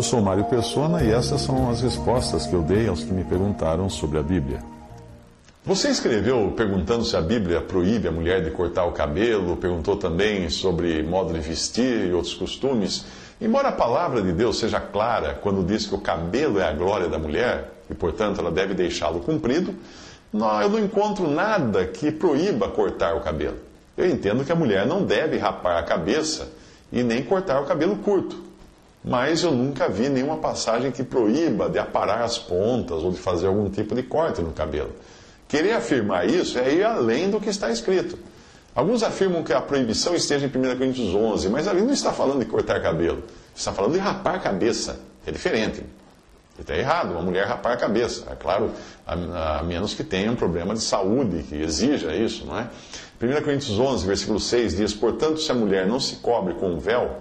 Eu sou Mário Persona e essas são as respostas que eu dei aos que me perguntaram sobre a Bíblia. Você escreveu perguntando se a Bíblia proíbe a mulher de cortar o cabelo, perguntou também sobre modo de vestir e outros costumes. Embora a palavra de Deus seja clara quando diz que o cabelo é a glória da mulher, e portanto ela deve deixá-lo comprido, eu não encontro nada que proíba cortar o cabelo. Eu entendo que a mulher não deve rapar a cabeça e nem cortar o cabelo curto. Mas eu nunca vi nenhuma passagem que proíba de aparar as pontas ou de fazer algum tipo de corte no cabelo. Querer afirmar isso é ir além do que está escrito. Alguns afirmam que a proibição esteja em 1 Coríntios 11, mas ali não está falando de cortar cabelo, está falando de rapar a cabeça. É diferente. Está errado, uma mulher rapar a cabeça. É claro, a, a, menos que tenha um problema de saúde que exija isso, não é? 1 Coríntios 11, versículo 6 diz: Portanto, se a mulher não se cobre com um véu,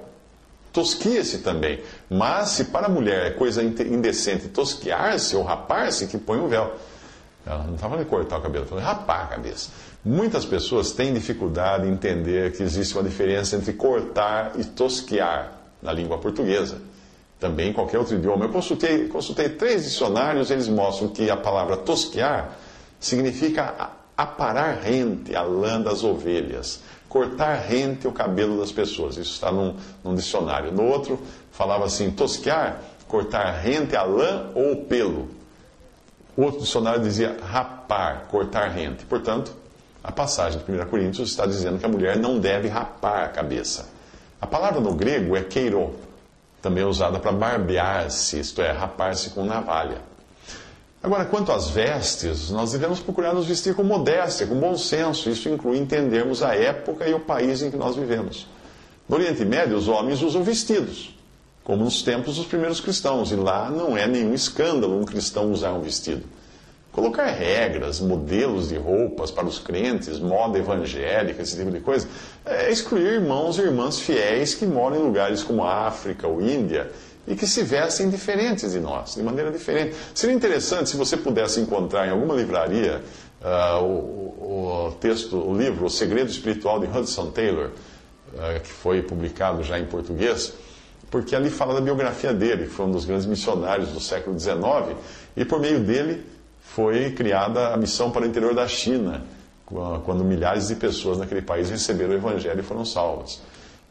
tosquia-se também. Mas se para a mulher é coisa indecente tosquiar-se ou rapar-se, que põe um véu. Ela não estava falando de cortar o cabelo, estava rapar a cabeça. Muitas pessoas têm dificuldade em entender que existe uma diferença entre cortar e tosquear na língua portuguesa. Também em qualquer outro idioma. Eu consultei, consultei três dicionários, eles mostram que a palavra tosquear significa aparar rente a lã das ovelhas, cortar rente o cabelo das pessoas. Isso está num, num dicionário. No outro, falava assim: tosquear, cortar rente a lã ou o pelo. O outro dicionário dizia rapar, cortar rente. Portanto, a passagem de 1 Coríntios está dizendo que a mulher não deve rapar a cabeça. A palavra no grego é keiro, também usada para barbear-se, isto é, rapar-se com navalha. Agora, quanto às vestes, nós devemos procurar nos vestir com modéstia, com bom senso. Isso inclui entendermos a época e o país em que nós vivemos. No Oriente Médio, os homens usam vestidos como nos tempos dos primeiros cristãos, e lá não é nenhum escândalo um cristão usar um vestido. Colocar regras, modelos de roupas para os crentes, moda evangélica, esse tipo de coisa, é excluir irmãos e irmãs fiéis que moram em lugares como a África ou Índia e que se vestem diferentes de nós, de maneira diferente. Seria interessante se você pudesse encontrar em alguma livraria uh, o, o, texto, o livro O Segredo Espiritual de Hudson Taylor, uh, que foi publicado já em português porque ali fala da biografia dele, que foi um dos grandes missionários do século XIX, e por meio dele foi criada a missão para o interior da China, quando milhares de pessoas naquele país receberam o evangelho e foram salvas.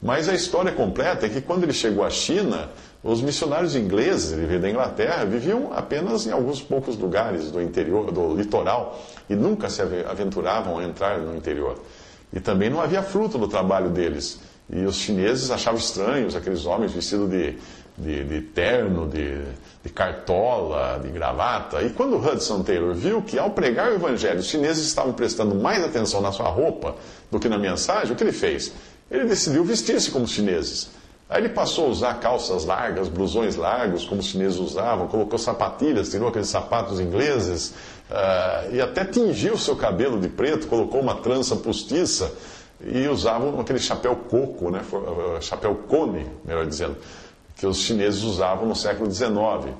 Mas a história completa é que quando ele chegou à China, os missionários ingleses, ele veio da Inglaterra, viviam apenas em alguns poucos lugares do interior, do litoral, e nunca se aventuravam a entrar no interior. E também não havia fruto do trabalho deles. E os chineses achavam estranhos aqueles homens vestidos de, de, de terno, de, de, cartola, de gravata. E quando Hudson Taylor viu que ao pregar o evangelho os chineses estavam prestando mais atenção na sua roupa do que na mensagem, o que ele fez? Ele decidiu vestir-se como os chineses. Aí ele passou a usar calças largas, blusões largos, como os chineses usavam, colocou sapatilhas, tirou aqueles sapatos ingleses, uh, e até tingiu seu cabelo de preto, colocou uma trança postiça e usavam aquele chapéu coco, né, eh, chapéu cone, melhor dizendo, que os chineses usavam no século XIX,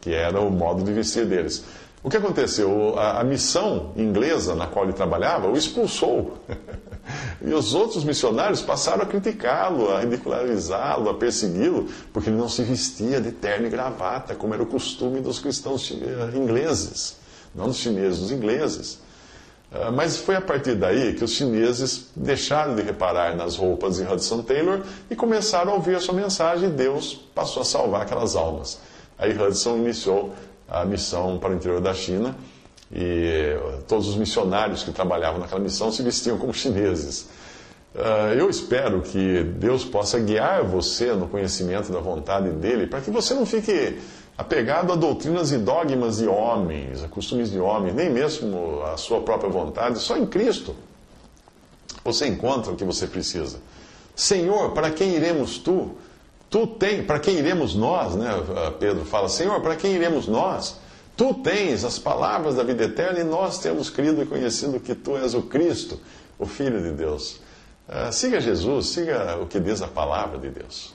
que era o modo de vestir deles. O que aconteceu? A, a missão inglesa na qual ele trabalhava o expulsou. e os outros missionários passaram a criticá-lo, a ridicularizá-lo, a persegui-lo, porque ele não se vestia de terno e gravata, como era o costume dos cristãos eh, ingleses, não dos chineses, dos ingleses. Ah, mas foi a partir daí que os chineses deixaram de reparar nas roupas de Hudson Taylor e começaram a ouvir a sua mensagem e Deus passou a salvar aquelas almas. Aí Hudson iniciou a missão para o interior da China e todos os missionários que trabalhavam naquela missão se vestiam como chineses. Ah, eu espero que Deus possa guiar você no conhecimento da vontade dele para que você não fique apegado a doutrinas e dogmas de homens, a costumes de homens, nem mesmo a sua própria vontade, só em Cristo você encontra o que você precisa. Senhor, para quem iremos tu? Tu tens, para quem iremos nós, né? Pedro fala, Senhor, para quem iremos nós? Tu tens as palavras da vida eterna e nós temos crido e conhecido que tu és o Cristo, o Filho de Deus. Uh, siga Jesus, siga o que diz a palavra de Deus.